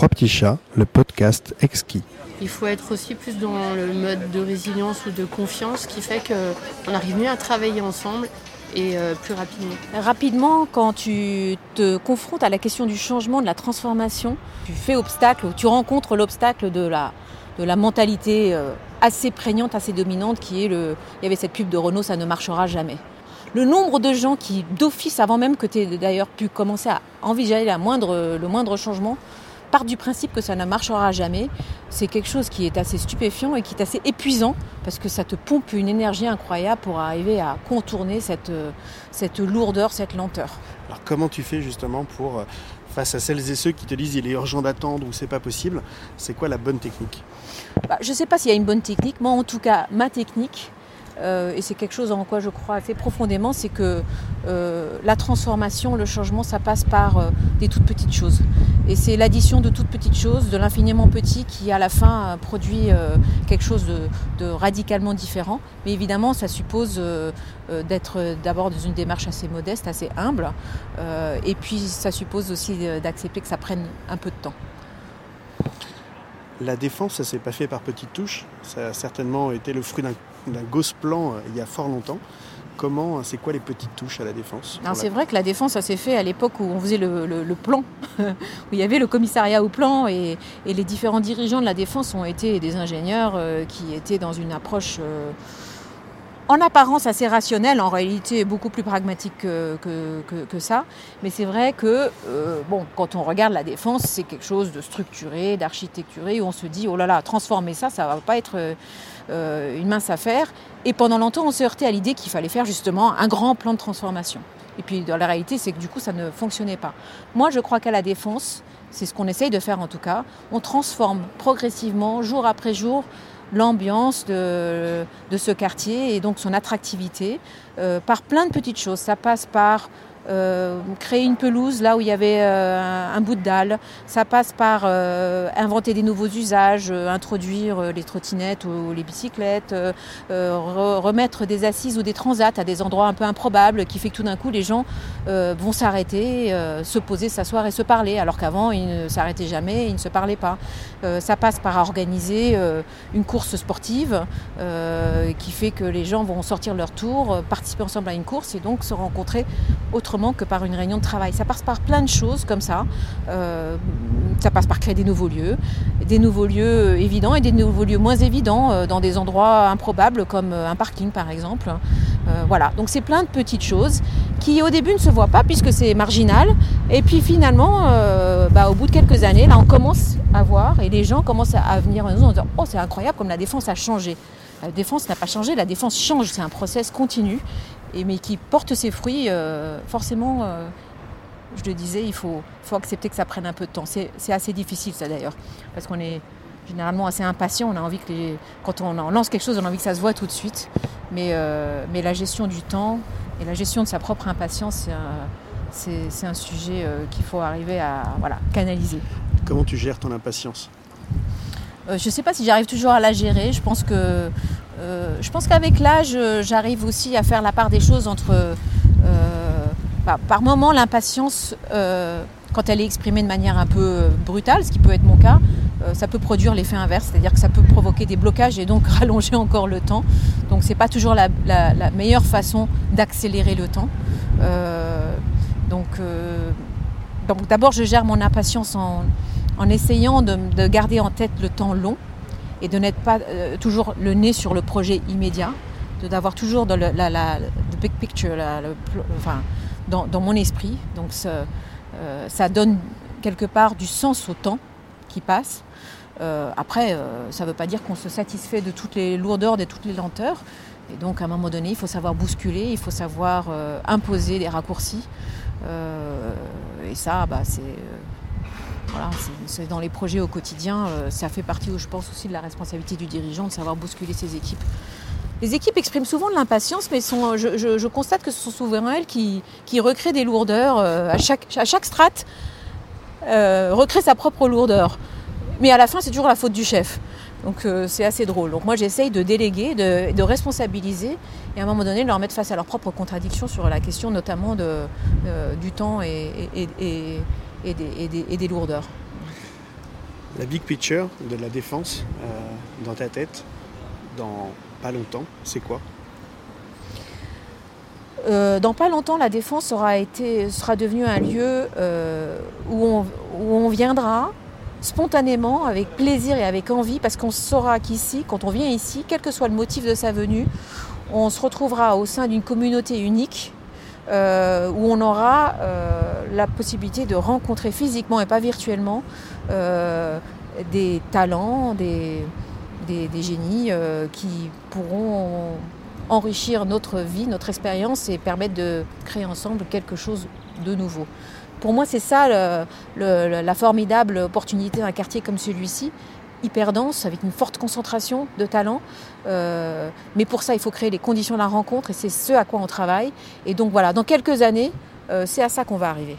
Trois petits chats, le podcast exquis. Il faut être aussi plus dans le mode de résilience ou de confiance qui fait qu'on arrive mieux à travailler ensemble et euh, plus rapidement. Rapidement, quand tu te confrontes à la question du changement, de la transformation, tu fais obstacle, tu rencontres l'obstacle de la, de la mentalité euh, assez prégnante, assez dominante qui est le... Il y avait cette pub de Renault, ça ne marchera jamais. Le nombre de gens qui, d'office, avant même que tu aies d'ailleurs pu commencer à envisager la moindre, le moindre changement, partent du principe que ça ne marchera jamais, c'est quelque chose qui est assez stupéfiant et qui est assez épuisant parce que ça te pompe une énergie incroyable pour arriver à contourner cette, cette lourdeur, cette lenteur. Alors comment tu fais justement pour, face à celles et ceux qui te disent il est urgent d'attendre ou c'est pas possible, c'est quoi la bonne technique? Bah, Je ne sais pas s'il y a une bonne technique, moi en tout cas ma technique, euh, et c'est quelque chose en quoi je crois assez profondément, c'est que euh, la transformation, le changement, ça passe par euh, des toutes petites choses. Et c'est l'addition de toutes petites choses, de l'infiniment petit, qui à la fin produit quelque chose de, radicalement différent. Mais évidemment, ça suppose d'être d'abord dans une démarche assez modeste, assez humble. et puis, ça suppose aussi d'accepter que ça prenne un peu de temps. La défense, ça s'est pas fait par petites touches. Ça a certainement été le fruit d'un gosse plan euh, il y a fort longtemps. Comment, c'est quoi les petites touches à la défense C'est vrai que la défense, ça s'est fait à l'époque où on faisait le, plan, où il y avait le commissariat au plan et, les différents dirigeants de la défense ont été des ingénieurs euh, qui étaient dans une approche euh, en apparence assez rationnel, en réalité beaucoup plus pragmatique que, ça. Mais c'est vrai que euh, bon, quand on regarde la défense, c'est quelque chose de structuré, d'architecturé, où on se dit, oh là là, transformer ça, ça va pas être euh, une mince affaire. Et pendant longtemps, on s'est heurté à l'idée qu'il fallait faire justement un grand plan de transformation. Et puis dans la réalité, c'est que du coup, ça ne fonctionnait pas. Moi, je crois qu'à la défense, c'est ce qu'on essaye de faire en tout cas, on transforme progressivement, jour après jour, l'ambiance de, ce quartier et donc son attractivité euh, par plein de petites choses. Ça passe par euh, créer une pelouse là où il y avait euh, un bout de dalle. Ça passe par euh, inventer des nouveaux usages, introduire les trottinettes ou les bicyclettes, remettre des assises ou des transats à des endroits un peu improbables qui fait que tout d'un coup les gens vont s'arrêter, se poser, s'asseoir et se parler, alors qu'avant ils ne s'arrêtaient jamais, ils ne se parlaient pas. ça passe par organiser une course sportive qui fait que les gens vont sortir leur tour, participer ensemble à une course et donc se rencontrer autrement que par une réunion de travail. Ça passe par plein de choses comme ça. Euh, ça passe par créer des nouveaux lieux, des nouveaux lieux évidents et des nouveaux lieux moins évidents euh, dans des endroits improbables comme euh, un parking par exemple. voilà, donc c'est plein de petites choses qui au début ne se voient pas puisque c'est marginal. Et puis finalement, bah, au bout de quelques années, là on commence à voir et les gens commencent à venir en disant Oh c'est incroyable comme la défense a changé. La défense n'a pas changé, la défense change, c'est un process continu mais qui porte ses fruits, euh, forcément, euh, je le disais, il faut, faut accepter que ça prenne un peu de temps. C'est assez difficile ça d'ailleurs, parce qu'on est généralement assez impatient, on a envie que les, quand on lance quelque chose, on a envie que ça se voit tout de suite, mais, euh, mais la gestion du temps et la gestion de sa propre impatience, c'est un, sujet qu'il faut arriver à voilà, canaliser. Comment tu gères ton impatience? Je ne sais pas si j'arrive toujours à la gérer, je pense que euh, je pense qu'avec l'âge, euh, j'arrive aussi à faire la part des choses entre, euh, bah, par moment, l'impatience, quand elle est exprimée de manière un peu brutale, ce qui peut être mon cas, ça peut produire l'effet inverse, c'est-à-dire que ça peut provoquer des blocages et donc rallonger encore le temps. Donc c'est pas toujours la, meilleure façon d'accélérer le temps. donc, d'abord, je gère mon impatience en, essayant de, garder en tête le temps long et de n'être pas euh, toujours le nez sur le projet immédiat, d'avoir toujours le, big picture, dans, mon esprit. Donc euh, ça, donne quelque part du sens au temps qui passe. Euh, après, ça ne veut pas dire qu'on se satisfait de toutes les lourdeurs, de toutes les lenteurs. Et donc, à un moment donné, il faut savoir bousculer, il faut savoir imposer des raccourcis. et ça, bah, c'est dans les projets au quotidien, euh, ça fait partie, je pense, aussi de la responsabilité du dirigeant de savoir bousculer ses équipes. Les équipes expriment souvent de l'impatience, mais je, constate que ce sont souvent elles qui, recréent des lourdeurs. Euh, à, chaque, à chaque strate, euh, sa propre lourdeur. Mais à la fin, c'est toujours la faute du chef. Donc c'est assez drôle. Donc moi, j'essaye de déléguer, de, responsabiliser, et à un moment donné, de leur mettre face à leurs propres contradictions sur la question notamment du temps et, des, lourdeurs. La big picture de la défense euh, dans ta tête, dans pas longtemps, c'est quoi? Euh, dans pas longtemps, la défense aura été, sera devenue un lieu euh, où, on, où, on, viendra spontanément, avec plaisir et avec envie, parce qu'on saura qu'ici, quand on vient ici, quel que soit le motif de sa venue, on se retrouvera au sein d'une communauté unique euh, où on aura la possibilité de rencontrer physiquement et pas virtuellement euh, des talents, des, génies qui pourront enrichir notre vie, notre expérience et permettre de créer ensemble quelque chose de nouveau. Pour moi, c'est ça la formidable opportunité d'un quartier comme celui-ci, hyper dense, avec une forte concentration de talents. Euh, mais pour ça, il faut créer les conditions de la rencontre et c'est ce à quoi on travaille. Et donc voilà, dans quelques années, euh, c'est à ça qu'on va arriver.